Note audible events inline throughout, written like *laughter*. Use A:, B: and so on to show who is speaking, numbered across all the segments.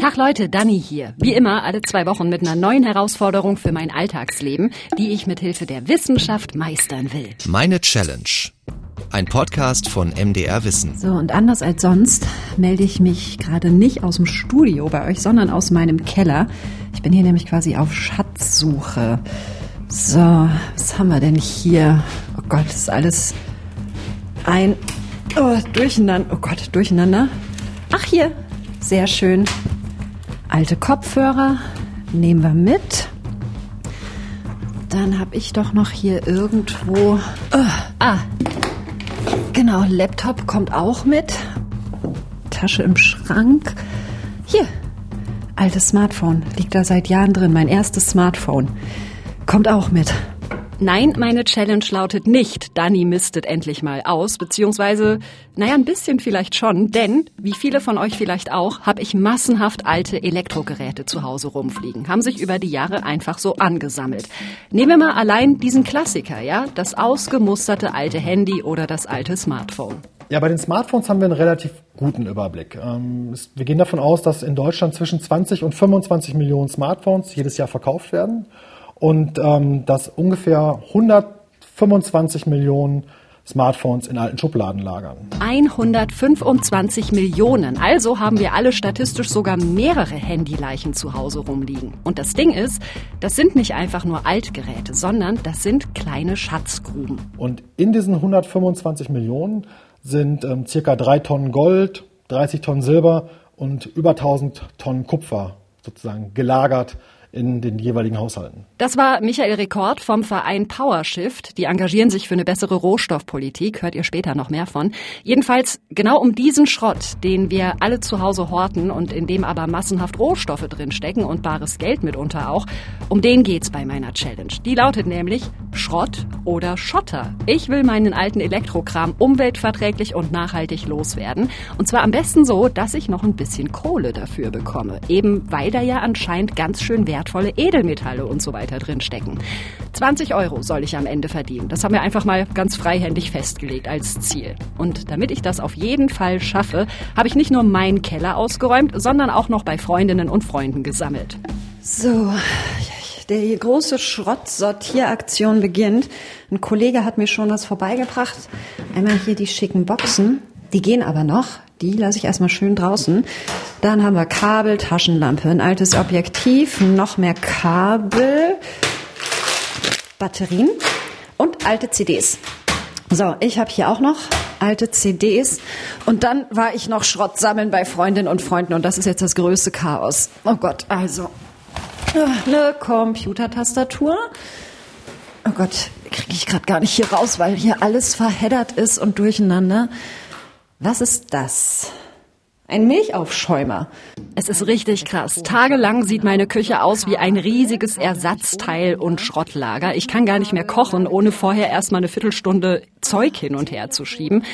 A: Tag Leute, Dani hier. Wie immer alle zwei Wochen mit einer neuen Herausforderung für mein Alltagsleben, die ich mit Hilfe der Wissenschaft meistern will.
B: Meine Challenge. Ein Podcast von MDR Wissen.
A: So, und anders als sonst melde ich mich gerade nicht aus dem Studio bei euch, sondern aus meinem Keller. Ich bin hier nämlich quasi auf Schatzsuche. So, was haben wir denn hier? Oh Gott, das ist alles ein oh, Durcheinander. Oh Gott, Durcheinander. Ach, hier. Sehr schön. Alte Kopfhörer nehmen wir mit. Dann habe ich doch noch hier irgendwo. Oh, ah, genau, Laptop kommt auch mit. Tasche im Schrank. Hier, altes Smartphone. Liegt da seit Jahren drin. Mein erstes Smartphone. Kommt auch mit. Nein, meine Challenge lautet nicht, Dani mistet endlich mal aus, beziehungsweise, naja, ein bisschen vielleicht schon, denn, wie viele von euch vielleicht auch, habe ich massenhaft alte Elektrogeräte zu Hause rumfliegen, haben sich über die Jahre einfach so angesammelt. Nehmen wir mal allein diesen Klassiker, ja, das ausgemusterte alte Handy oder das alte Smartphone.
C: Ja, bei den Smartphones haben wir einen relativ guten Überblick. Ähm, wir gehen davon aus, dass in Deutschland zwischen 20 und 25 Millionen Smartphones jedes Jahr verkauft werden und ähm, dass ungefähr 125 Millionen Smartphones in alten Schubladen lagern.
A: 125 Millionen. Also haben wir alle statistisch sogar mehrere Handyleichen zu Hause rumliegen. Und das Ding ist, das sind nicht einfach nur Altgeräte, sondern das sind kleine Schatzgruben.
C: Und in diesen 125 Millionen sind ähm, circa drei Tonnen Gold, 30 Tonnen Silber und über 1000 Tonnen Kupfer sozusagen gelagert in den jeweiligen Haushalten.
A: Das war Michael Rekord vom Verein PowerShift. Die engagieren sich für eine bessere Rohstoffpolitik. Hört ihr später noch mehr von. Jedenfalls genau um diesen Schrott, den wir alle zu Hause horten und in dem aber massenhaft Rohstoffe drinstecken und bares Geld mitunter auch, um den geht's bei meiner Challenge. Die lautet nämlich Schrott oder Schotter. Ich will meinen alten Elektrokram umweltverträglich und nachhaltig loswerden. Und zwar am besten so, dass ich noch ein bisschen Kohle dafür bekomme. Eben weil da ja anscheinend ganz schön Wert wertvolle Edelmetalle und so weiter drin stecken. 20 Euro soll ich am Ende verdienen. Das haben wir einfach mal ganz freihändig festgelegt als Ziel. Und damit ich das auf jeden Fall schaffe, habe ich nicht nur meinen Keller ausgeräumt, sondern auch noch bei Freundinnen und Freunden gesammelt. So, die große Schrottsortieraktion beginnt. Ein Kollege hat mir schon was vorbeigebracht. Einmal hier die schicken Boxen. Die gehen aber noch. Die lasse ich erstmal schön draußen. Dann haben wir Kabel, Taschenlampe, ein altes Objektiv, noch mehr Kabel, Batterien und alte CDs. So, ich habe hier auch noch alte CDs und dann war ich noch Schrott sammeln bei Freundinnen und Freunden und das ist jetzt das größte Chaos. Oh Gott, also eine Computertastatur. Oh Gott, kriege ich gerade gar nicht hier raus, weil hier alles verheddert ist und durcheinander. Was ist das? Ein Milchaufschäumer. Es ist richtig krass. Tagelang sieht meine Küche aus wie ein riesiges Ersatzteil- und Schrottlager. Ich kann gar nicht mehr kochen, ohne vorher erstmal eine Viertelstunde Zeug hin und her zu schieben.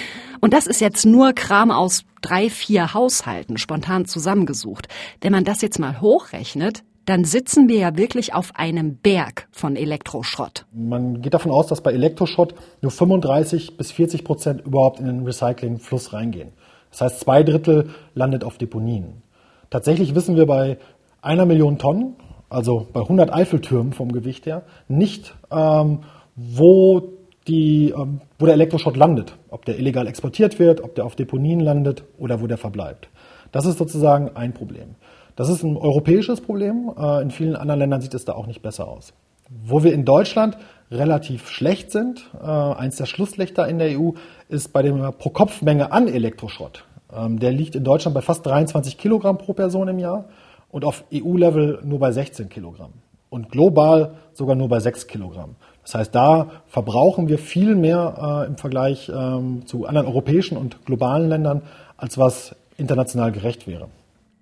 A: Und das ist jetzt nur Kram aus drei, vier Haushalten, spontan zusammengesucht. Wenn man das jetzt mal hochrechnet, dann sitzen wir ja wirklich auf einem Berg von Elektroschrott.
C: Man geht davon aus, dass bei Elektroschrott nur 35 bis 40 Prozent überhaupt in den Recyclingfluss reingehen. Das heißt, zwei Drittel landet auf Deponien. Tatsächlich wissen wir bei einer Million Tonnen, also bei 100 Eiffeltürmen vom Gewicht her, nicht, ähm, wo, die, ähm, wo der Elektroschrott landet. Ob der illegal exportiert wird, ob der auf Deponien landet oder wo der verbleibt. Das ist sozusagen ein Problem. Das ist ein europäisches Problem. Äh, in vielen anderen Ländern sieht es da auch nicht besser aus. Wo wir in Deutschland relativ schlecht sind, äh, eins der Schlusslichter in der EU, ist bei der Pro-Kopf-Menge an Elektroschrott. Ähm, der liegt in Deutschland bei fast 23 Kilogramm pro Person im Jahr und auf EU-Level nur bei 16 Kilogramm. Und global sogar nur bei 6 Kilogramm. Das heißt, da verbrauchen wir viel mehr äh, im Vergleich ähm, zu anderen europäischen und globalen Ländern, als was international gerecht wäre.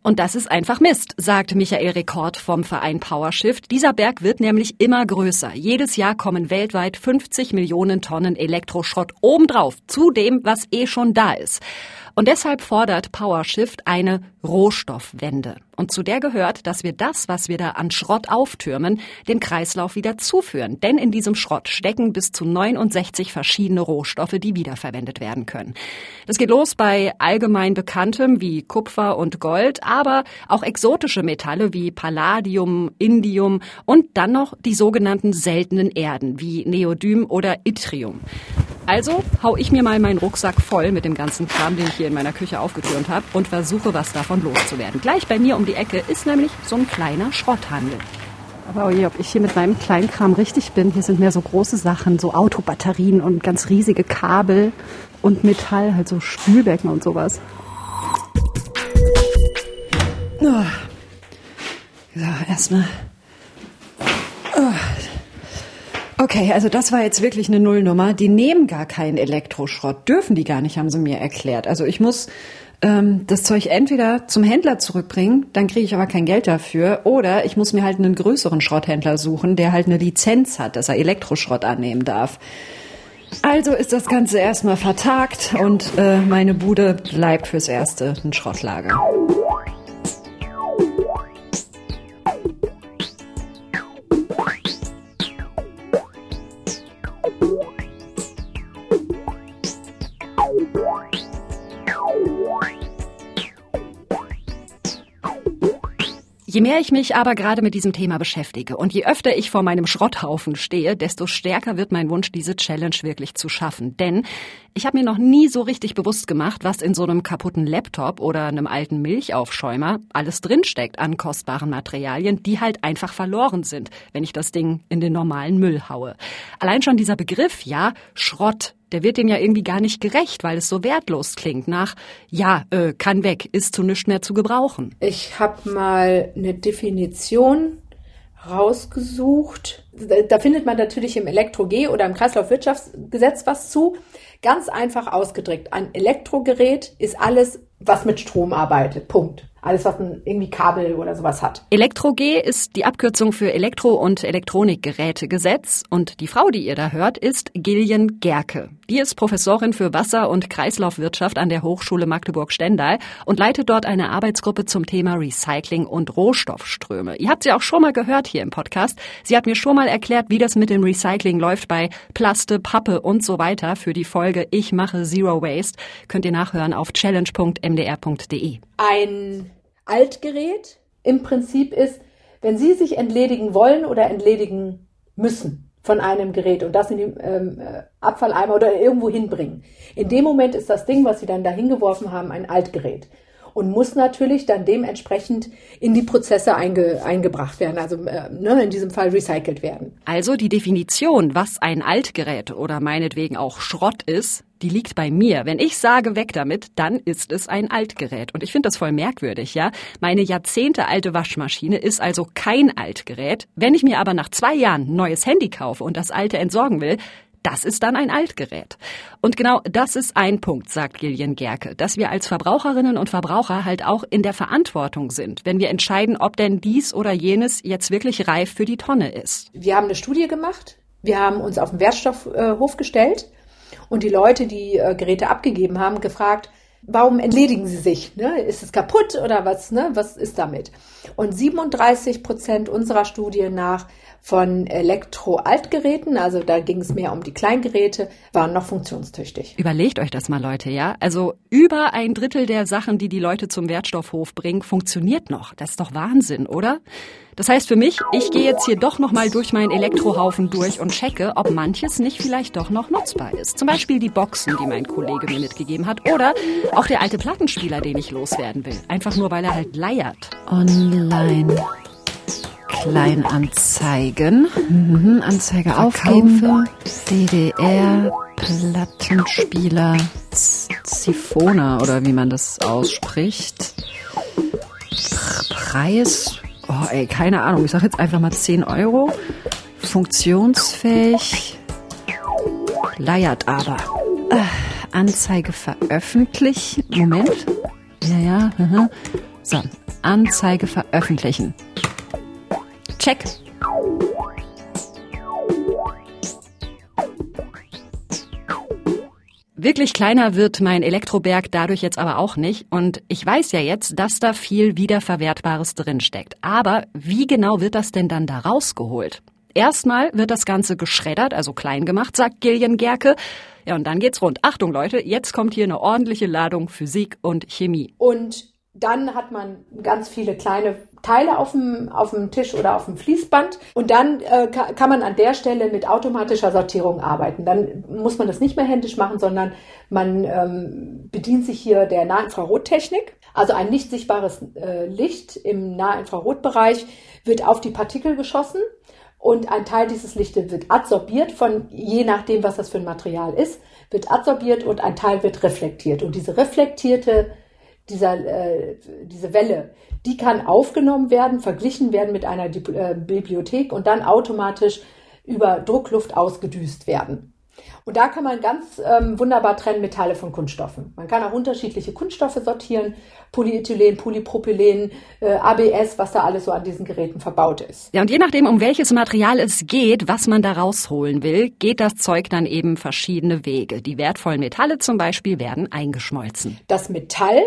A: Und das ist einfach Mist, sagt Michael Rekord vom Verein PowerShift. Dieser Berg wird nämlich immer größer. Jedes Jahr kommen weltweit 50 Millionen Tonnen Elektroschrott obendrauf, zu dem, was eh schon da ist. Und deshalb fordert PowerShift eine Rohstoffwende. Und zu der gehört, dass wir das, was wir da an Schrott auftürmen, dem Kreislauf wieder zuführen. Denn in diesem Schrott stecken bis zu 69 verschiedene Rohstoffe, die wiederverwendet werden können. Das geht los bei allgemein bekanntem wie Kupfer und Gold, aber auch exotische Metalle wie Palladium, Indium und dann noch die sogenannten seltenen Erden wie Neodym oder Yttrium. Also hau ich mir mal meinen Rucksack voll mit dem ganzen Kram, den ich hier in meiner Küche aufgetürmt habe und versuche, was davon loszuwerden. Gleich bei mir um die Ecke ist nämlich so ein kleiner Schrotthandel. Aber oje, ob ich hier mit meinem Kleinkram richtig bin. Hier sind mehr so große Sachen, so Autobatterien und ganz riesige Kabel und Metall, halt so Spülbecken und sowas. So, erstmal. Oh. Okay, also das war jetzt wirklich eine Nullnummer. Die nehmen gar keinen Elektroschrott, dürfen die gar nicht, haben sie mir erklärt. Also ich muss ähm, das Zeug entweder zum Händler zurückbringen, dann kriege ich aber kein Geld dafür, oder ich muss mir halt einen größeren Schrotthändler suchen, der halt eine Lizenz hat, dass er Elektroschrott annehmen darf. Also ist das Ganze erstmal vertagt und äh, meine Bude bleibt fürs Erste ein Schrottlager. Je mehr ich mich aber gerade mit diesem Thema beschäftige und je öfter ich vor meinem Schrotthaufen stehe, desto stärker wird mein Wunsch, diese Challenge wirklich zu schaffen. Denn ich habe mir noch nie so richtig bewusst gemacht, was in so einem kaputten Laptop oder einem alten Milchaufschäumer alles drinsteckt an kostbaren Materialien, die halt einfach verloren sind, wenn ich das Ding in den normalen Müll haue. Allein schon dieser Begriff, ja, Schrott, der wird dem ja irgendwie gar nicht gerecht, weil es so wertlos klingt nach, ja, äh, kann weg, ist zu nichts mehr zu gebrauchen.
D: Ich habe mal eine Definition rausgesucht. Da findet man natürlich im Elektro-G oder im Kreislaufwirtschaftsgesetz was zu. Ganz einfach ausgedrückt. Ein Elektrogerät ist alles, was mit Strom arbeitet. Punkt. Alles, was ein irgendwie Kabel oder sowas hat.
A: Elektro-G ist die Abkürzung für Elektro- und Elektronikgerätegesetz. Und die Frau, die ihr da hört, ist Gillian Gerke. Die ist Professorin für Wasser- und Kreislaufwirtschaft an der Hochschule Magdeburg-Stendal und leitet dort eine Arbeitsgruppe zum Thema Recycling und Rohstoffströme. Ihr habt sie auch schon mal gehört hier im Podcast. Sie hat mir schon mal erklärt, wie das mit dem Recycling läuft bei Plaste, Pappe und so weiter für die Folge Ich mache Zero Waste. Könnt ihr nachhören auf challenge.mdr.de.
D: Ein Altgerät im Prinzip ist, wenn Sie sich entledigen wollen oder entledigen müssen von einem Gerät und das in die ähm, äh, Abfalleimer oder irgendwo hinbringen. In dem Moment ist das Ding, was Sie dann da hingeworfen haben, ein Altgerät und muss natürlich dann dementsprechend in die Prozesse einge, eingebracht werden, also äh, ne, in diesem Fall recycelt werden.
A: Also die Definition, was ein Altgerät oder meinetwegen auch Schrott ist, die liegt bei mir. Wenn ich sage, weg damit, dann ist es ein Altgerät. Und ich finde das voll merkwürdig, ja. Meine jahrzehntealte Waschmaschine ist also kein Altgerät. Wenn ich mir aber nach zwei Jahren ein neues Handy kaufe und das alte entsorgen will, das ist dann ein Altgerät. Und genau das ist ein Punkt, sagt Gillian Gerke, dass wir als Verbraucherinnen und Verbraucher halt auch in der Verantwortung sind, wenn wir entscheiden, ob denn dies oder jenes jetzt wirklich reif für die Tonne ist.
D: Wir haben eine Studie gemacht. Wir haben uns auf den Wertstoffhof gestellt und die Leute, die äh, Geräte abgegeben haben, gefragt, warum entledigen sie sich? Ne? Ist es kaputt oder was? Ne? Was ist damit? Und 37 Prozent unserer Studie nach von Elektro-Altgeräten, also da ging es mehr um die Kleingeräte, waren noch funktionstüchtig.
A: Überlegt euch das mal, Leute, ja? Also über ein Drittel der Sachen, die die Leute zum Wertstoffhof bringen, funktioniert noch. Das ist doch Wahnsinn, oder? Das heißt für mich, ich gehe jetzt hier doch nochmal durch meinen Elektrohaufen durch und checke, ob manches nicht vielleicht doch noch nutzbar ist. Zum Beispiel die Boxen, die mein Kollege mir mitgegeben hat. Oder auch der alte Plattenspieler, den ich loswerden will. Einfach nur, weil er halt leiert. Online. Kleinanzeigen. Mhm, Anzeige Verkaufe. aufgeben. DDR Plattenspieler Siphona oder wie man das ausspricht. Preis. Oh, ey, keine Ahnung. Ich sag jetzt einfach mal 10 Euro. Funktionsfähig. Leiert aber. Äh, Anzeige veröffentlichen. Moment. Ja, ja. So. Anzeige veröffentlichen. Check. Wirklich kleiner wird mein Elektroberg dadurch jetzt aber auch nicht. Und ich weiß ja jetzt, dass da viel Wiederverwertbares drinsteckt. Aber wie genau wird das denn dann da rausgeholt? Erstmal wird das Ganze geschreddert, also klein gemacht, sagt Gillian Gerke. Ja, und dann geht's rund. Achtung, Leute, jetzt kommt hier eine ordentliche Ladung Physik und Chemie.
D: Und dann hat man ganz viele kleine Teile auf dem, auf dem Tisch oder auf dem Fließband und dann äh, kann man an der Stelle mit automatischer Sortierung arbeiten. Dann muss man das nicht mehr händisch machen, sondern man ähm, bedient sich hier der Nahinfrarottechnik. Also ein nicht sichtbares äh, Licht im Nahinfrarotbereich wird auf die Partikel geschossen und ein Teil dieses Lichtes wird adsorbiert von, je nachdem, was das für ein Material ist, wird adsorbiert und ein Teil wird reflektiert. Und diese reflektierte, dieser, äh, diese Welle, die kann aufgenommen werden, verglichen werden mit einer äh, Bibliothek und dann automatisch über Druckluft ausgedüst werden. Und da kann man ganz ähm, wunderbar trennen Metalle von Kunststoffen. Man kann auch unterschiedliche Kunststoffe sortieren, Polyethylen, Polypropylen, äh, ABS, was da alles so an diesen Geräten verbaut ist.
A: Ja, und je nachdem, um welches Material es geht, was man da rausholen will, geht das Zeug dann eben verschiedene Wege. Die wertvollen Metalle zum Beispiel werden eingeschmolzen.
D: Das Metall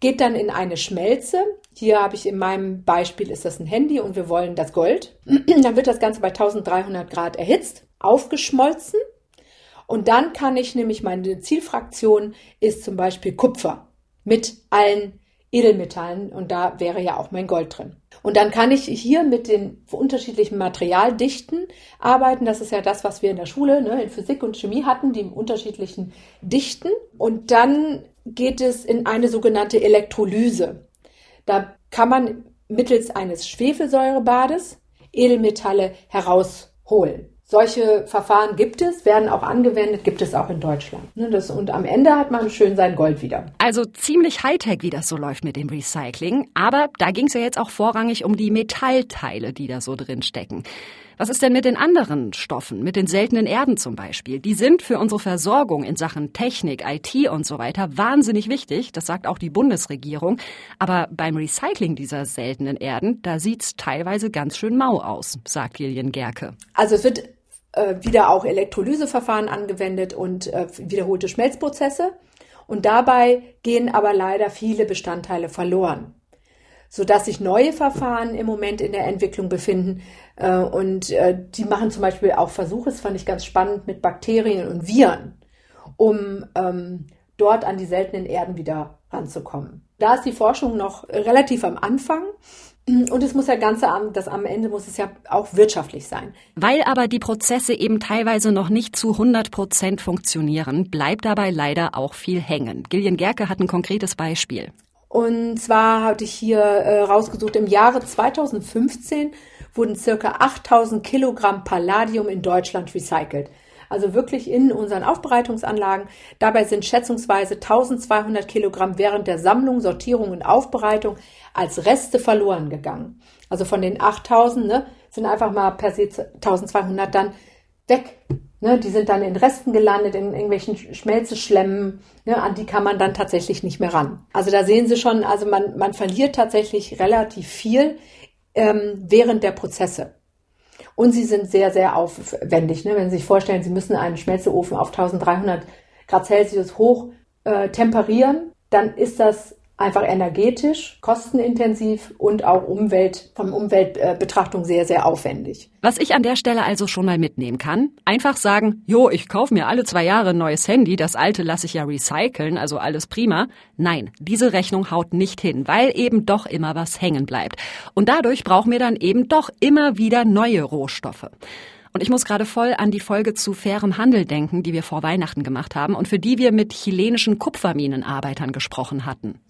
D: geht dann in eine Schmelze. Hier habe ich in meinem Beispiel ist das ein Handy und wir wollen das Gold. *clears throat* dann wird das Ganze bei 1300 Grad erhitzt, aufgeschmolzen und dann kann ich nämlich, meine Zielfraktion ist zum Beispiel Kupfer mit allen Edelmetallen und da wäre ja auch mein Gold drin. Und dann kann ich hier mit den unterschiedlichen Materialdichten arbeiten. Das ist ja das, was wir in der Schule ne, in Physik und Chemie hatten, die unterschiedlichen Dichten. Und dann geht es in eine sogenannte Elektrolyse. Da kann man mittels eines Schwefelsäurebades Edelmetalle herausholen. Solche Verfahren gibt es, werden auch angewendet, gibt es auch in Deutschland. Ne, und am Ende hat man schön sein Gold wieder.
A: Also ziemlich Hightech, wie das so läuft mit dem Recycling. Aber da ging es ja jetzt auch vorrangig um die Metallteile, die da so drin stecken. Was ist denn mit den anderen Stoffen, mit den seltenen Erden zum Beispiel? Die sind für unsere Versorgung in Sachen Technik, IT und so weiter wahnsinnig wichtig. Das sagt auch die Bundesregierung. Aber beim Recycling dieser seltenen Erden, da sieht's teilweise ganz schön mau aus, sagt Lilian Gerke.
D: Also es wird äh, wieder auch Elektrolyseverfahren angewendet und äh, wiederholte Schmelzprozesse. Und dabei gehen aber leider viele Bestandteile verloren sodass sich neue Verfahren im Moment in der Entwicklung befinden. Äh, und äh, die machen zum Beispiel auch Versuche, das fand ich ganz spannend, mit Bakterien und Viren, um ähm, dort an die seltenen Erden wieder ranzukommen. Da ist die Forschung noch relativ am Anfang. Und es muss ja ganze das am Ende muss es ja auch wirtschaftlich sein.
A: Weil aber die Prozesse eben teilweise noch nicht zu 100 Prozent funktionieren, bleibt dabei leider auch viel hängen. Gillian Gerke hat ein konkretes Beispiel.
D: Und zwar hatte ich hier äh, rausgesucht, im Jahre 2015 wurden circa 8000 Kilogramm Palladium in Deutschland recycelt. Also wirklich in unseren Aufbereitungsanlagen. Dabei sind schätzungsweise 1200 Kilogramm während der Sammlung, Sortierung und Aufbereitung als Reste verloren gegangen. Also von den 8000 ne, sind einfach mal per se 1200 dann weg. Ne, die sind dann in Resten gelandet, in irgendwelchen Schmelzeschlemmen, ne, an die kann man dann tatsächlich nicht mehr ran. Also da sehen Sie schon, also man, man verliert tatsächlich relativ viel ähm, während der Prozesse. Und sie sind sehr, sehr aufwendig. Ne? Wenn Sie sich vorstellen, Sie müssen einen Schmelzeofen auf 1300 Grad Celsius hoch äh, temperieren, dann ist das einfach energetisch, kostenintensiv und auch Umwelt, von Umweltbetrachtung sehr, sehr aufwendig.
A: Was ich an der Stelle also schon mal mitnehmen kann, einfach sagen, jo, ich kaufe mir alle zwei Jahre ein neues Handy, das alte lasse ich ja recyceln, also alles prima. Nein, diese Rechnung haut nicht hin, weil eben doch immer was hängen bleibt. Und dadurch brauchen wir dann eben doch immer wieder neue Rohstoffe. Und ich muss gerade voll an die Folge zu fairem Handel denken, die wir vor Weihnachten gemacht haben und für die wir mit chilenischen Kupferminenarbeitern gesprochen hatten.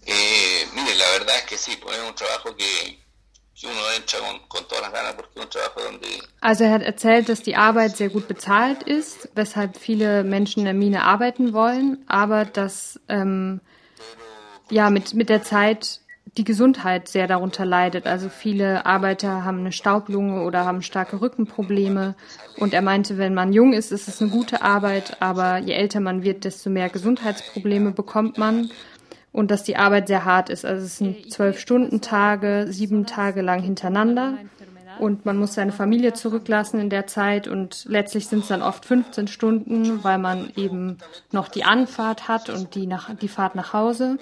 E: Also er hat erzählt, dass die Arbeit sehr gut bezahlt ist, weshalb viele Menschen in der Mine arbeiten wollen, aber dass ähm, ja mit, mit der Zeit die Gesundheit sehr darunter leidet. Also viele Arbeiter haben eine Staublunge oder haben starke Rückenprobleme. Und er meinte, wenn man jung ist, ist es eine gute Arbeit, aber je älter man wird, desto mehr Gesundheitsprobleme bekommt man. Und dass die Arbeit sehr hart ist. Also es sind zwölf Stunden Tage, sieben Tage lang hintereinander. und man muss seine Familie zurücklassen in der Zeit und letztlich sind es dann oft 15 Stunden, weil man eben noch die Anfahrt hat und die, nach, die Fahrt nach Hause.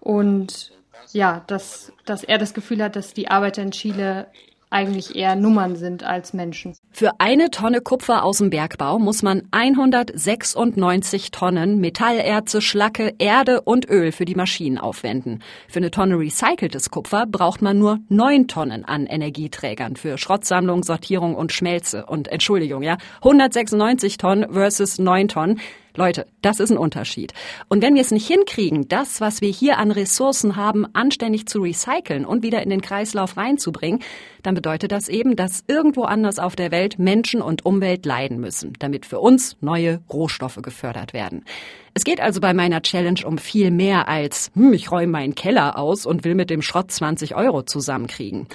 E: Und ja, dass, dass er das Gefühl hat, dass die Arbeiter in Chile eigentlich eher Nummern sind als Menschen.
A: Für eine Tonne Kupfer aus dem Bergbau muss man 196 Tonnen Metallerze, Schlacke, Erde und Öl für die Maschinen aufwenden. Für eine Tonne recyceltes Kupfer braucht man nur neun Tonnen an Energieträgern für Schrottsammlung, Sortierung und Schmelze. Und Entschuldigung, ja, 196 Tonnen versus neun Tonnen. Leute, das ist ein Unterschied. Und wenn wir es nicht hinkriegen, das, was wir hier an Ressourcen haben, anständig zu recyceln und wieder in den Kreislauf reinzubringen, dann bedeutet das eben, dass irgendwo anders auf der Welt Menschen und Umwelt leiden müssen, damit für uns neue Rohstoffe gefördert werden. Es geht also bei meiner Challenge um viel mehr als, hm, ich räume meinen Keller aus und will mit dem Schrott 20 Euro zusammenkriegen.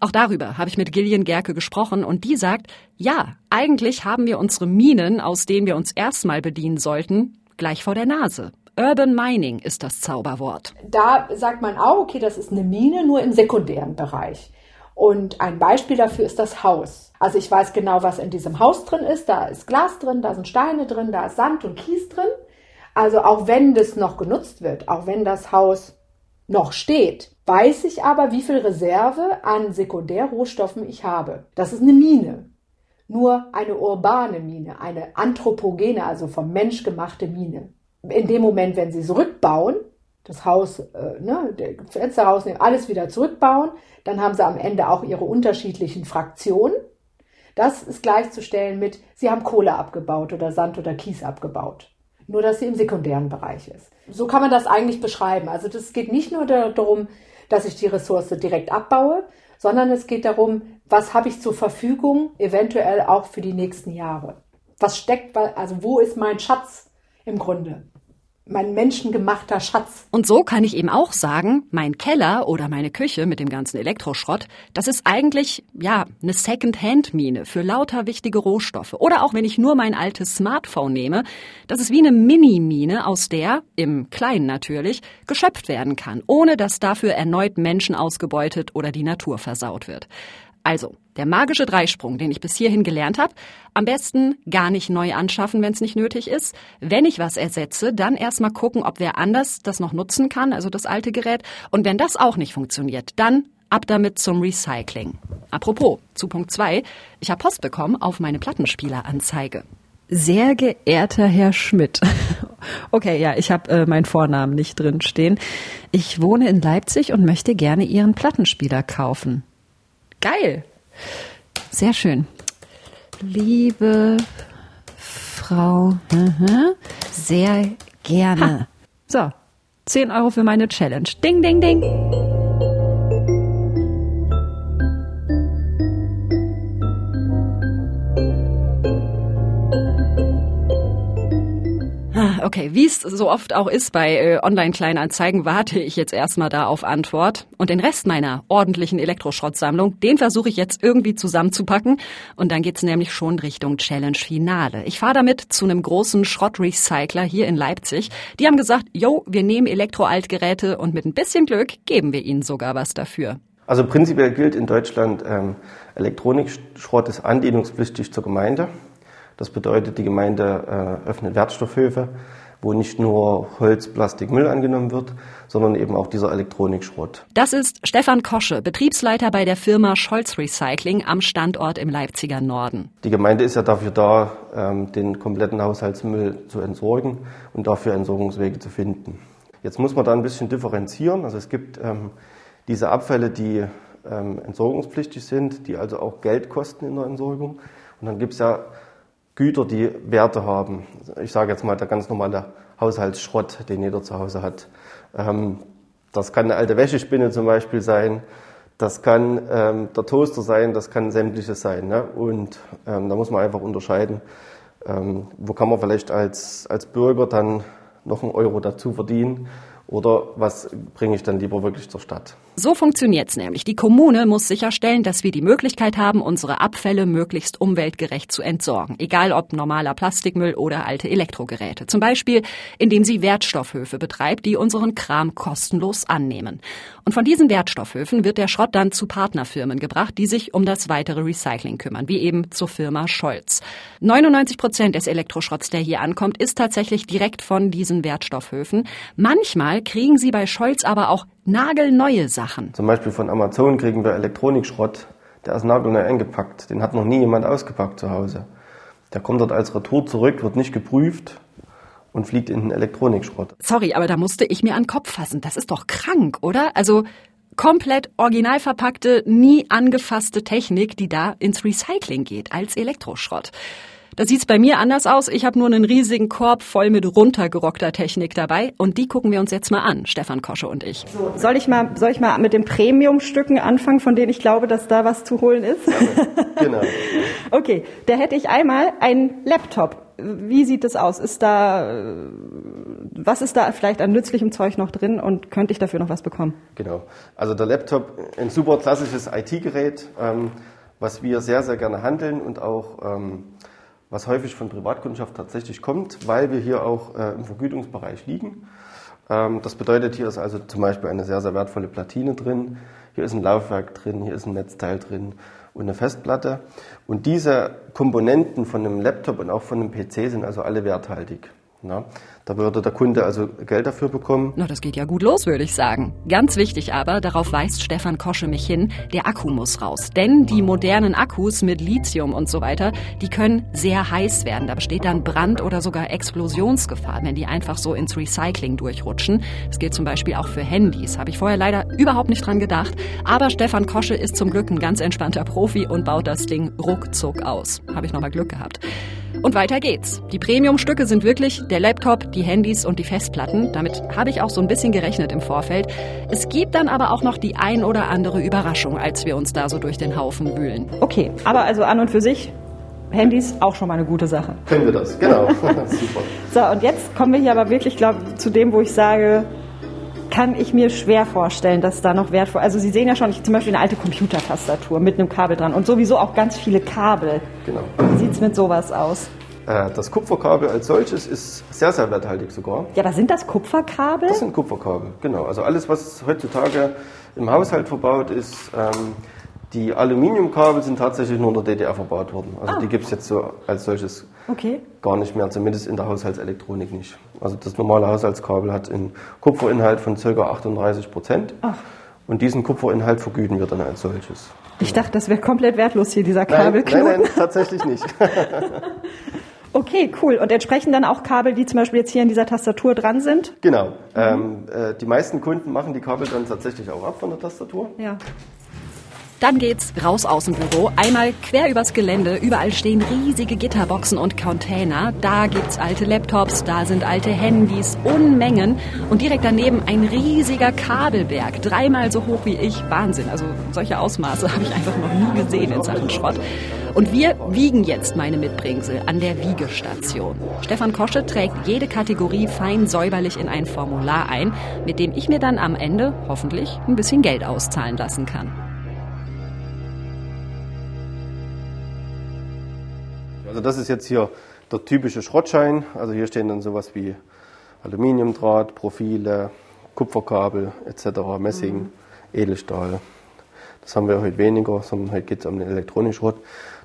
A: Auch darüber habe ich mit Gillian Gerke gesprochen und die sagt, ja, eigentlich haben wir unsere Minen, aus denen wir uns erstmal bedienen sollten, gleich vor der Nase. Urban Mining ist das Zauberwort.
D: Da sagt man auch, okay, das ist eine Mine nur im sekundären Bereich. Und ein Beispiel dafür ist das Haus. Also ich weiß genau, was in diesem Haus drin ist. Da ist Glas drin, da sind Steine drin, da ist Sand und Kies drin. Also auch wenn das noch genutzt wird, auch wenn das Haus noch steht, weiß ich aber, wie viel Reserve an Sekundärrohstoffen ich habe. Das ist eine Mine. Nur eine urbane Mine, eine anthropogene, also vom Mensch gemachte Mine. In dem Moment, wenn sie zurückbauen, das Haus, äh, ne, Fenster rausnehmen, alles wieder zurückbauen, dann haben sie am Ende auch ihre unterschiedlichen Fraktionen. Das ist gleichzustellen mit, sie haben Kohle abgebaut oder Sand oder Kies abgebaut nur dass sie im sekundären Bereich ist. So kann man das eigentlich beschreiben. Also das geht nicht nur darum, dass ich die Ressource direkt abbaue, sondern es geht darum, was habe ich zur Verfügung, eventuell auch für die nächsten Jahre. Was steckt, also wo ist mein Schatz im Grunde? Mein menschengemachter Schatz.
A: Und so kann ich eben auch sagen, mein Keller oder meine Küche mit dem ganzen Elektroschrott, das ist eigentlich, ja, eine Second-Hand-Mine für lauter wichtige Rohstoffe. Oder auch wenn ich nur mein altes Smartphone nehme, das ist wie eine Mini-Mine, aus der, im Kleinen natürlich, geschöpft werden kann, ohne dass dafür erneut Menschen ausgebeutet oder die Natur versaut wird. Also, der magische Dreisprung, den ich bis hierhin gelernt habe, am besten gar nicht neu anschaffen, wenn es nicht nötig ist. Wenn ich was ersetze, dann erstmal gucken, ob wer anders das noch nutzen kann, also das alte Gerät. Und wenn das auch nicht funktioniert, dann ab damit zum Recycling. Apropos, zu Punkt 2, ich habe Post bekommen auf meine Plattenspieleranzeige. Sehr geehrter Herr Schmidt. *laughs* Okay, ja, ich habe äh, meinen Vornamen nicht drin stehen. Ich wohne in Leipzig und möchte gerne Ihren Plattenspieler kaufen. Geil. Sehr schön. Liebe Frau, sehr gerne. Ha. So, 10 Euro für meine Challenge. Ding, ding, ding. Okay, wie es so oft auch ist bei äh, Online-Kleinanzeigen, warte ich jetzt erstmal da auf Antwort. Und den Rest meiner ordentlichen Elektroschrottsammlung, den versuche ich jetzt irgendwie zusammenzupacken. Und dann geht's nämlich schon Richtung Challenge Finale. Ich fahre damit zu einem großen Schrottrecycler hier in Leipzig. Die haben gesagt, yo, wir nehmen Elektroaltgeräte und mit ein bisschen Glück geben wir ihnen sogar was dafür.
F: Also prinzipiell gilt in Deutschland, ähm, Elektronikschrott ist andienungspflichtig zur Gemeinde. Das bedeutet, die Gemeinde äh, öffnet Wertstoffhöfe, wo nicht nur Holz, Plastik, Müll angenommen wird, sondern eben auch dieser Elektronikschrott.
A: Das ist Stefan Kosche, Betriebsleiter bei der Firma Scholz Recycling am Standort im Leipziger Norden.
F: Die Gemeinde ist ja dafür da, ähm, den kompletten Haushaltsmüll zu entsorgen und dafür Entsorgungswege zu finden. Jetzt muss man da ein bisschen differenzieren. Also es gibt ähm, diese Abfälle, die ähm, entsorgungspflichtig sind, die also auch Geld kosten in der Entsorgung. Und dann gibt es ja Güter, die Werte haben. Ich sage jetzt mal der ganz normale Haushaltsschrott, den jeder zu Hause hat. Ähm, das kann eine alte Wäschespinne zum Beispiel sein, das kann ähm, der Toaster sein, das kann sämtliches sein. Ne? Und ähm, da muss man einfach unterscheiden, wo kann man vielleicht als, als Bürger dann noch einen Euro dazu verdienen oder was bringe ich dann lieber wirklich zur Stadt.
A: So funktioniert's nämlich. Die Kommune muss sicherstellen, dass wir die Möglichkeit haben, unsere Abfälle möglichst umweltgerecht zu entsorgen. Egal ob normaler Plastikmüll oder alte Elektrogeräte. Zum Beispiel, indem sie Wertstoffhöfe betreibt, die unseren Kram kostenlos annehmen. Und von diesen Wertstoffhöfen wird der Schrott dann zu Partnerfirmen gebracht, die sich um das weitere Recycling kümmern, wie eben zur Firma Scholz. 99 Prozent des Elektroschrotts, der hier ankommt, ist tatsächlich direkt von diesen Wertstoffhöfen. Manchmal kriegen sie bei Scholz aber auch nagelneue Sachen.
F: Zum Beispiel von Amazon kriegen wir Elektronikschrott, der ist nagelneu eingepackt. Den hat noch nie jemand ausgepackt zu Hause. Der kommt dort als Retour zurück, wird nicht geprüft und fliegt in den Elektronikschrott.
A: Sorry, aber da musste ich mir an den Kopf fassen. Das ist doch krank, oder? Also komplett original verpackte, nie angefasste Technik, die da ins Recycling geht, als Elektroschrott. Da sieht's bei mir anders aus. Ich habe nur einen riesigen Korb voll mit runtergerockter Technik dabei und die gucken wir uns jetzt mal an, Stefan Kosche und ich.
G: So, soll ich mal, soll ich mal mit den Premium-Stücken anfangen, von denen ich glaube, dass da was zu holen ist?
F: genau. *laughs*
G: okay, da hätte ich einmal einen Laptop. Wie sieht es aus? Ist da, was ist da vielleicht an nützlichem Zeug noch drin und könnte ich dafür noch was bekommen?
F: Genau. Also der Laptop, ein super klassisches IT-Gerät, ähm, was wir sehr, sehr gerne handeln und auch ähm, was häufig von Privatkundschaft tatsächlich kommt, weil wir hier auch äh, im Vergütungsbereich liegen. Ähm, das bedeutet, hier ist also zum Beispiel eine sehr, sehr wertvolle Platine drin, hier ist ein Laufwerk drin, hier ist ein Netzteil drin und eine Festplatte. Und diese Komponenten von einem Laptop und auch von einem PC sind also alle werthaltig. Na, da würde der Kunde also Geld dafür bekommen.
A: Na, das geht ja gut los, würde ich sagen. Ganz wichtig aber, darauf weist Stefan Kosche mich hin, der Akku muss raus. Denn die modernen Akkus mit Lithium und so weiter, die können sehr heiß werden. Da besteht dann Brand- oder sogar Explosionsgefahr, wenn die einfach so ins Recycling durchrutschen. Das gilt zum Beispiel auch für Handys. Habe ich vorher leider überhaupt nicht dran gedacht. Aber Stefan Kosche ist zum Glück ein ganz entspannter Profi und baut das Ding ruckzuck aus. Habe ich nochmal Glück gehabt. Und weiter geht's. Die Premium-Stücke sind wirklich der Laptop, die Handys und die Festplatten. Damit habe ich auch so ein bisschen gerechnet im Vorfeld. Es gibt dann aber auch noch die ein oder andere Überraschung, als wir uns da so durch den Haufen wühlen.
G: Okay, aber also an und für sich Handys auch schon mal eine gute Sache.
F: Können wir das, genau. *laughs* Super.
G: So, und jetzt kommen wir hier aber wirklich, glaube zu dem, wo ich sage, kann ich mir schwer vorstellen, dass da noch wertvoll. Also Sie sehen ja schon, ich, zum Beispiel eine alte Computertastatur mit einem Kabel dran und sowieso auch ganz viele Kabel.
F: Genau.
G: Wie sieht es mit sowas aus?
F: Äh, das Kupferkabel als solches ist sehr, sehr werthaltig sogar.
G: Ja, was sind das Kupferkabel?
F: Das sind Kupferkabel, genau. Also alles, was heutzutage im Haushalt verbaut ist, ähm, die Aluminiumkabel sind tatsächlich nur in der DDR verbaut worden. Also ah. die gibt es jetzt so als solches okay. gar nicht mehr, zumindest in der Haushaltselektronik nicht. Also das normale Haushaltskabel hat einen Kupferinhalt von ca. 38 Prozent. Und diesen Kupferinhalt vergüten wir dann als solches.
G: Ich dachte, das wäre komplett wertlos hier, dieser Kabelknoten.
F: Nein, nein, nein, tatsächlich nicht. *laughs* *laughs*
G: Okay, cool. Und entsprechen dann auch Kabel, die zum Beispiel jetzt hier in dieser Tastatur dran sind?
F: Genau. Mhm. Ähm, äh, die meisten Kunden machen die Kabel dann tatsächlich auch ab von der Tastatur.
G: Ja.
A: Dann geht's raus aus dem Büro, einmal quer übers Gelände. Überall stehen riesige Gitterboxen und Container. Da gibt's alte Laptops, da sind alte Handys, Unmengen. Und direkt daneben ein riesiger Kabelberg, dreimal so hoch wie ich. Wahnsinn. Also solche Ausmaße *laughs* habe ich einfach noch nie gesehen in Sachen Schrott. Und wir wiegen jetzt meine Mitbringsel an der Wiegestation. Stefan Kosche trägt jede Kategorie fein säuberlich in ein Formular ein, mit dem ich mir dann am Ende hoffentlich ein bisschen Geld auszahlen lassen kann.
F: Also das ist jetzt hier der typische Schrottschein. Also hier stehen dann sowas wie Aluminiumdraht, Profile, Kupferkabel etc., Messing, mhm. Edelstahl. Das haben wir heute weniger, sondern heute geht es um den Elektronikschrott.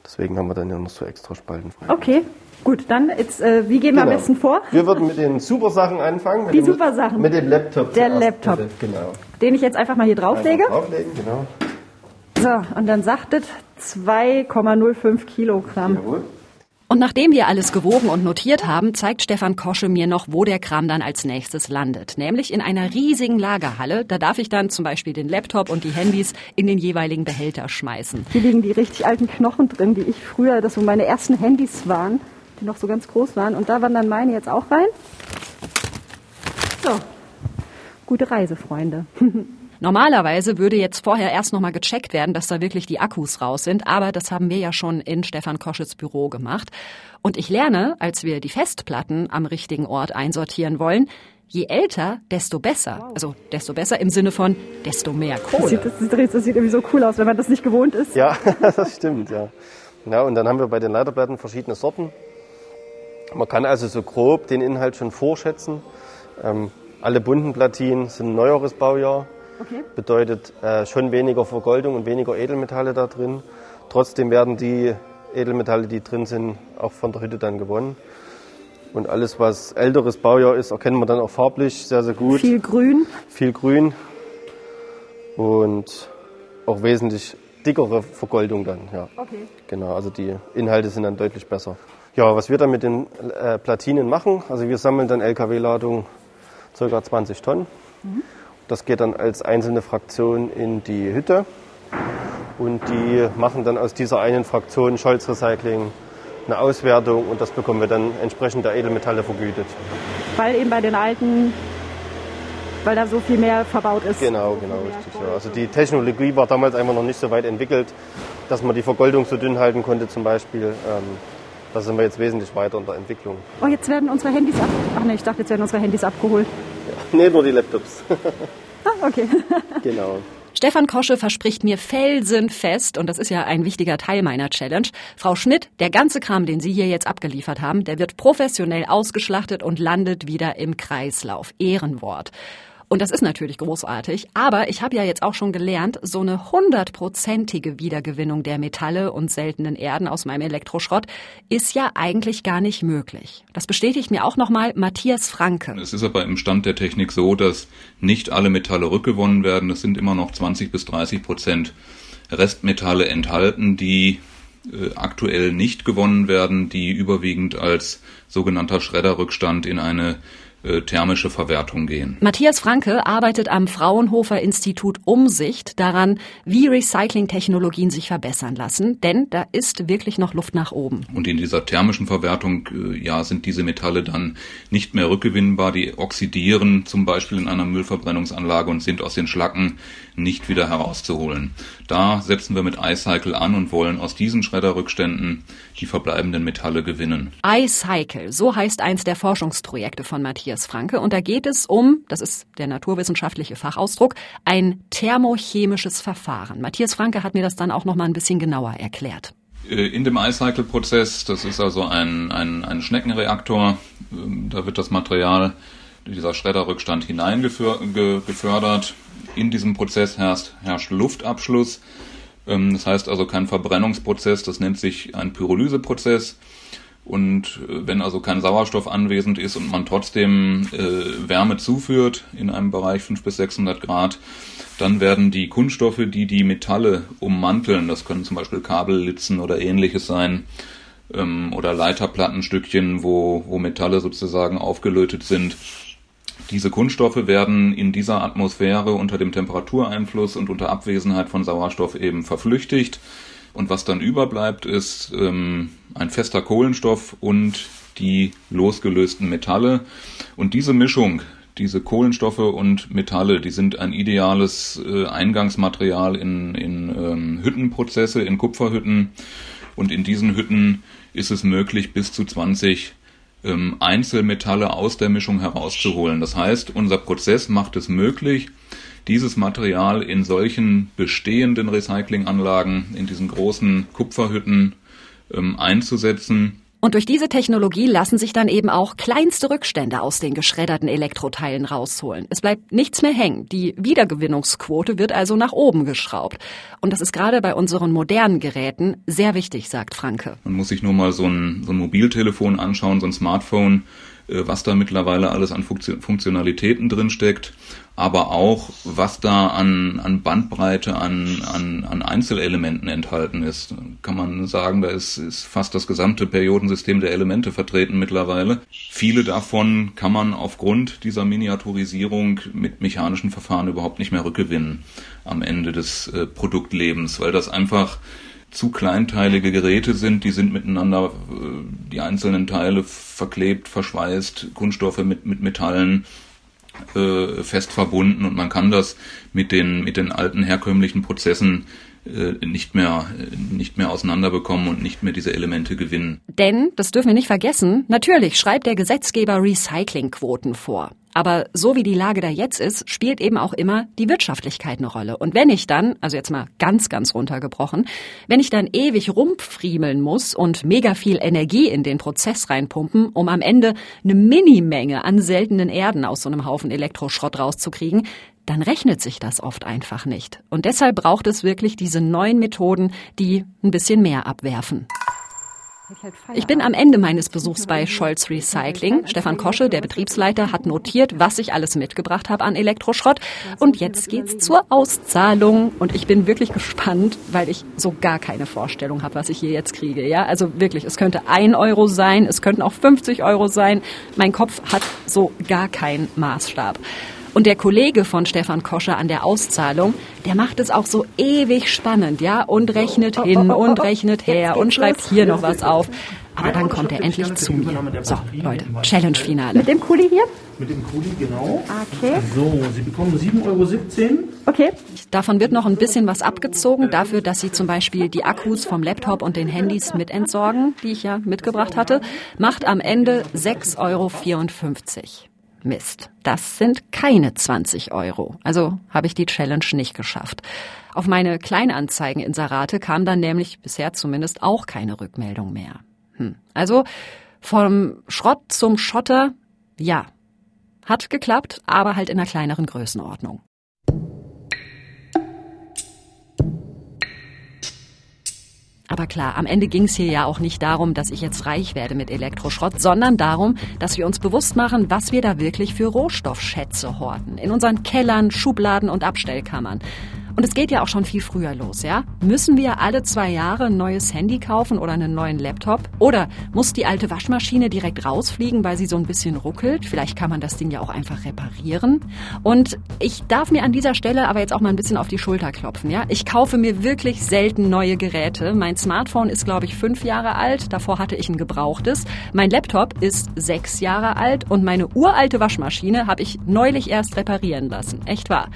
F: Deswegen haben wir dann ja noch so extra Spalten frei.
G: Okay, gut, dann jetzt, äh, wie gehen wir genau. am besten vor?
F: Wir würden mit den super Sachen anfangen.
G: Die super Sachen?
F: Mit dem Laptop.
G: Der Laptop.
F: Genau.
G: Den ich jetzt einfach mal hier drauflege.
F: Einfach drauflegen, genau.
G: So, und dann sagtet 2,05 Kilogramm.
F: Jawohl.
A: Und nachdem wir alles gewogen und notiert haben, zeigt Stefan Kosche mir noch, wo der Kram dann als nächstes landet. Nämlich in einer riesigen Lagerhalle. Da darf ich dann zum Beispiel den Laptop und die Handys in den jeweiligen Behälter schmeißen.
G: Hier liegen die richtig alten Knochen drin, die ich früher, das so meine ersten Handys waren, die noch so ganz groß waren. Und da wandern meine jetzt auch rein. So, gute Reise, Freunde. *laughs*
A: Normalerweise würde jetzt vorher erst nochmal gecheckt werden, dass da wirklich die Akkus raus sind, aber das haben wir ja schon in Stefan Koschets Büro gemacht. Und ich lerne, als wir die Festplatten am richtigen Ort einsortieren wollen, je älter, desto besser. Also desto besser im Sinne von desto mehr Kohle.
G: Das sieht, das, sieht, das sieht irgendwie so cool aus, wenn man das nicht gewohnt ist.
F: Ja, *laughs* das stimmt, ja. Ja, und dann haben wir bei den Leiterplatten verschiedene Sorten. Man kann also so grob den Inhalt schon vorschätzen. Ähm, alle bunten Platinen sind ein neueres Baujahr. Okay. Bedeutet äh, schon weniger Vergoldung und weniger Edelmetalle da drin. Trotzdem werden die Edelmetalle, die drin sind, auch von der Hütte dann gewonnen. Und alles, was älteres Baujahr ist, erkennen wir dann auch farblich sehr, sehr gut.
G: Viel Grün.
F: Viel Grün. Und auch wesentlich dickere Vergoldung dann, ja. Okay. Genau, also die Inhalte sind dann deutlich besser. Ja, was wir dann mit den äh, Platinen machen, also wir sammeln dann LKW-Ladung ca. 20 Tonnen. Mhm. Das geht dann als einzelne Fraktion in die Hütte und die machen dann aus dieser einen Fraktion Scholz Recycling eine Auswertung und das bekommen wir dann entsprechend der Edelmetalle vergütet.
G: Weil eben bei den alten, weil da so viel mehr verbaut ist.
F: Genau, genau, richtig. Ja. Also die Technologie war damals einfach noch nicht so weit entwickelt, dass man die Vergoldung so dünn halten konnte zum Beispiel. Ähm, da sind wir jetzt wesentlich weiter in der Entwicklung.
G: Oh, jetzt werden unsere Handys ab. Ach ne, ich dachte, jetzt werden unsere Handys abgeholt. *laughs*
F: Nee, nur die Laptops.
G: ah, okay. *laughs* *laughs*
F: genau.
A: Stefan Kosche verspricht mir felsenfest, und das ist ja ein wichtiger Teil meiner Challenge, Frau Schmidt, der ganze Kram, den Sie hier jetzt abgeliefert haben, der wird professionell ausgeschlachtet und landet wieder im Kreislauf. Ehrenwort. Und das ist natürlich großartig. Aber ich habe ja jetzt auch schon gelernt, so eine hundertprozentige Wiedergewinnung der Metalle und seltenen Erden aus meinem Elektroschrott ist ja eigentlich gar nicht möglich. Das bestätigt mir auch nochmal Matthias Franke.
H: Es ist aber im Stand der Technik so, dass nicht alle Metalle rückgewonnen werden. Es sind immer noch 20 bis 30 Prozent Restmetalle enthalten, die äh, aktuell nicht gewonnen werden, die überwiegend als sogenannter Schredderrückstand in eine thermische Verwertung gehen.
A: Matthias Franke arbeitet am Fraunhofer Institut Umsicht daran, wie Recyclingtechnologien sich verbessern lassen, denn da ist wirklich noch Luft nach oben.
H: Und in dieser thermischen Verwertung, äh, ja, sind diese Metalle dann nicht mehr rückgewinnbar, die oxidieren zum Beispiel in einer Müllverbrennungsanlage und sind aus den Schlacken nicht wieder herauszuholen. Da setzen wir mit iCycle an und wollen aus diesen Schredderrückständen die verbleibenden Metalle gewinnen.
A: iCycle, so heißt eins der Forschungsprojekte von Matthias Franke. Und da geht es um, das ist der naturwissenschaftliche Fachausdruck, ein thermochemisches Verfahren. Matthias Franke hat mir das dann auch noch mal ein bisschen genauer erklärt.
H: Äh, in dem iCycle-Prozess, das ist also ein, ein, ein Schneckenreaktor, ähm, da wird das Material, dieser Schredderrückstand hineingefördert in diesem Prozess herrscht, herrscht Luftabschluss. Ähm, das heißt also kein Verbrennungsprozess, das nennt sich ein Pyrolyseprozess. Und äh, wenn also kein Sauerstoff anwesend ist und man trotzdem äh, Wärme zuführt in einem Bereich 500 bis 600 Grad, dann werden die Kunststoffe, die die Metalle ummanteln, das können zum Beispiel Kabellitzen oder ähnliches sein, ähm, oder Leiterplattenstückchen, wo, wo Metalle sozusagen aufgelötet sind, diese Kunststoffe werden in dieser Atmosphäre unter dem Temperatureinfluss und unter Abwesenheit von Sauerstoff eben verflüchtigt. Und was dann überbleibt, ist ähm, ein fester Kohlenstoff und die losgelösten Metalle. Und diese Mischung, diese Kohlenstoffe und Metalle, die sind ein ideales äh, Eingangsmaterial in, in ähm, Hüttenprozesse, in Kupferhütten. Und in diesen Hütten ist es möglich, bis zu 20 ähm, Einzelmetalle aus der Mischung herauszuholen. Das heißt, unser Prozess macht es möglich, dieses Material in solchen bestehenden Recyclinganlagen, in diesen großen Kupferhütten ähm, einzusetzen
A: und durch diese Technologie lassen sich dann eben auch kleinste Rückstände aus den geschredderten Elektroteilen rausholen. Es bleibt nichts mehr hängen. Die Wiedergewinnungsquote wird also nach oben geschraubt. Und das ist gerade bei unseren modernen Geräten sehr wichtig, sagt Franke.
H: Man muss sich nur mal so ein, so ein Mobiltelefon anschauen, so ein Smartphone äh, was da mittlerweile alles an Funktionalitäten drinsteckt, aber auch, was da an, an Bandbreite, an, an, an Einzelelementen enthalten ist. Kann man sagen, da ist, ist fast das gesamte Periodensystem der Elemente vertreten mittlerweile. Viele davon kann man aufgrund dieser Miniaturisierung mit mechanischen Verfahren überhaupt nicht mehr rückgewinnen am Ende des äh, Produktlebens, weil das einfach zu kleinteilige Geräte sind, die sind miteinander, äh, die einzelnen Teile verklebt, verschweißt, Kunststoffe mit, mit Metallen äh, fest verbunden und man kann das mit den, mit den alten herkömmlichen Prozessen nicht mehr, nicht mehr auseinanderbekommen und nicht mehr diese Elemente gewinnen.
A: Denn, das dürfen wir nicht vergessen, natürlich schreibt der Gesetzgeber Recyclingquoten vor. Aber so wie die Lage da jetzt ist, spielt eben auch immer die Wirtschaftlichkeit eine Rolle. Und wenn ich dann, also jetzt mal ganz, ganz runtergebrochen, wenn ich dann ewig rumpfriemeln muss und mega viel Energie in den Prozess reinpumpen, um am Ende eine Minimenge an seltenen Erden aus so einem Haufen Elektroschrott rauszukriegen, dann rechnet sich das oft einfach nicht. Und deshalb braucht es wirklich diese neuen Methoden, die ein bisschen mehr abwerfen. Ich bin am Ende meines Besuchs bei Scholz Recycling. Stefan Kosche, der Betriebsleiter, hat notiert, was ich alles mitgebracht habe an Elektroschrott. Und jetzt geht's zur Auszahlung. Und ich bin wirklich gespannt, weil ich so gar keine Vorstellung habe, was ich hier jetzt kriege. Ja, also wirklich, es könnte ein Euro sein, es könnten auch 50 Euro sein. Mein Kopf hat so gar keinen Maßstab. Und der Kollege von Stefan Koscher an der Auszahlung, der macht es auch so ewig spannend, ja, und rechnet hin und rechnet her und schreibt hier noch was auf. Aber dann kommt er endlich zu mir. So, Leute, Challenge-Finale.
G: Mit dem Kuli hier?
C: Mit dem Kuli, genau.
G: Okay.
C: So, Sie bekommen 7,17 Euro.
G: Okay.
A: Davon wird noch ein bisschen was abgezogen, dafür, dass Sie zum Beispiel die Akkus vom Laptop und den Handys mit entsorgen, die ich ja mitgebracht hatte. Macht am Ende 6,54 Euro. Mist, das sind keine 20 Euro. Also habe ich die Challenge nicht geschafft. Auf meine Kleinanzeigen-Inserate kam dann nämlich bisher zumindest auch keine Rückmeldung mehr. Hm. Also vom Schrott zum Schotter, ja. Hat geklappt, aber halt in einer kleineren Größenordnung. Aber klar, am Ende ging es hier ja auch nicht darum, dass ich jetzt reich werde mit Elektroschrott, sondern darum, dass wir uns bewusst machen, was wir da wirklich für Rohstoffschätze horten. In unseren Kellern, Schubladen und Abstellkammern. Und es geht ja auch schon viel früher los, ja? Müssen wir alle zwei Jahre ein neues Handy kaufen oder einen neuen Laptop? Oder muss die alte Waschmaschine direkt rausfliegen, weil sie so ein bisschen ruckelt? Vielleicht kann man das Ding ja auch einfach reparieren. Und ich darf mir an dieser Stelle aber jetzt auch mal ein bisschen auf die Schulter klopfen, ja? Ich kaufe mir wirklich selten neue Geräte. Mein Smartphone ist, glaube ich, fünf Jahre alt. Davor hatte ich ein gebrauchtes. Mein Laptop ist sechs Jahre alt und meine uralte Waschmaschine habe ich neulich erst reparieren lassen. Echt wahr.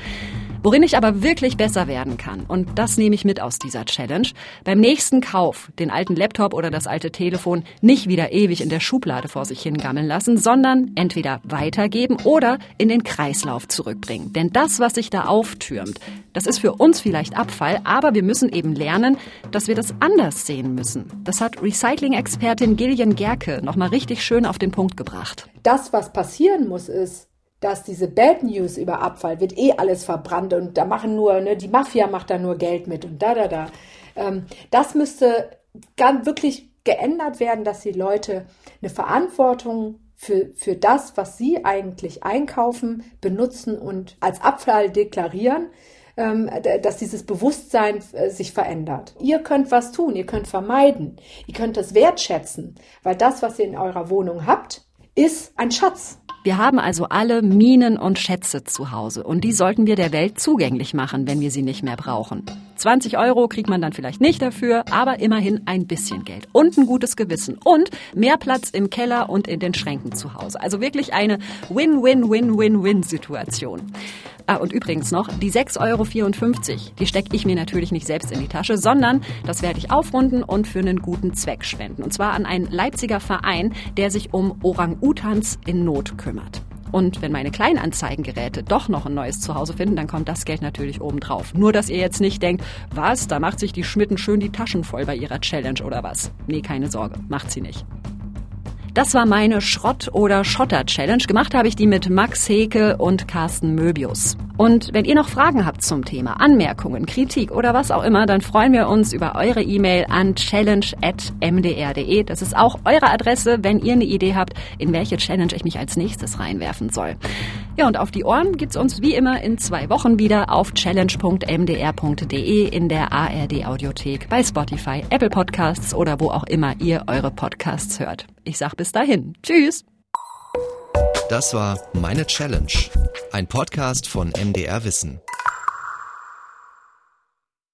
A: Worin ich aber wirklich besser werden kann, und das nehme ich mit aus dieser Challenge, beim nächsten Kauf den alten Laptop oder das alte Telefon nicht wieder ewig in der Schublade vor sich hingammeln lassen, sondern entweder weitergeben oder in den Kreislauf zurückbringen. Denn das, was sich da auftürmt, das ist für uns vielleicht Abfall, aber wir müssen eben lernen, dass wir das anders sehen müssen. Das hat Recycling-Expertin Gillian Gerke nochmal richtig schön auf den Punkt gebracht.
D: Das, was passieren muss, ist, dass diese Bad News über Abfall wird eh alles verbrannt und da machen nur, ne, die Mafia macht da nur Geld mit und da, da, da. Ähm, das müsste ganz wirklich geändert werden, dass die Leute eine Verantwortung für, für das, was sie eigentlich einkaufen, benutzen und als Abfall deklarieren, ähm, dass dieses Bewusstsein äh, sich verändert. Ihr könnt was tun, ihr könnt vermeiden, ihr könnt es wertschätzen, weil das, was ihr in eurer Wohnung habt, ist ein Schatz.
A: Wir haben also alle Minen und Schätze zu Hause und die sollten wir der Welt zugänglich machen, wenn wir sie nicht mehr brauchen. 20 Euro kriegt man dann vielleicht nicht dafür, aber immerhin ein bisschen Geld und ein gutes Gewissen und mehr Platz im Keller und in den Schränken zu Hause. Also wirklich eine Win-Win-Win-Win-Win-Situation. Ah, und übrigens noch, die 6,54 Euro, die stecke ich mir natürlich nicht selbst in die Tasche, sondern das werde ich aufrunden und für einen guten Zweck spenden. Und zwar an einen Leipziger Verein, der sich um Orang-Utans in Not kümmert. Und wenn meine Kleinanzeigengeräte doch noch ein neues Zuhause finden, dann kommt das Geld natürlich obendrauf. Nur, dass ihr jetzt nicht denkt, was, da macht sich die Schmitten schön die Taschen voll bei ihrer Challenge oder was. Nee, keine Sorge, macht sie nicht. Das war meine Schrott- oder Schotter-Challenge. Gemacht habe ich die mit Max Heke und Carsten Möbius. Und wenn ihr noch Fragen habt zum Thema, Anmerkungen, Kritik oder was auch immer, dann freuen wir uns über eure E-Mail an challenge.mdr.de. Das ist auch eure Adresse, wenn ihr eine Idee habt, in welche Challenge ich mich als nächstes reinwerfen soll. Ja, und auf die Ohren gibt's uns wie immer in zwei Wochen wieder auf challenge.mdr.de in der ARD Audiothek, bei Spotify, Apple Podcasts oder wo auch immer ihr eure Podcasts hört. Ich sag bis dahin. Tschüss.
B: Das war Meine Challenge, ein Podcast von MDR Wissen.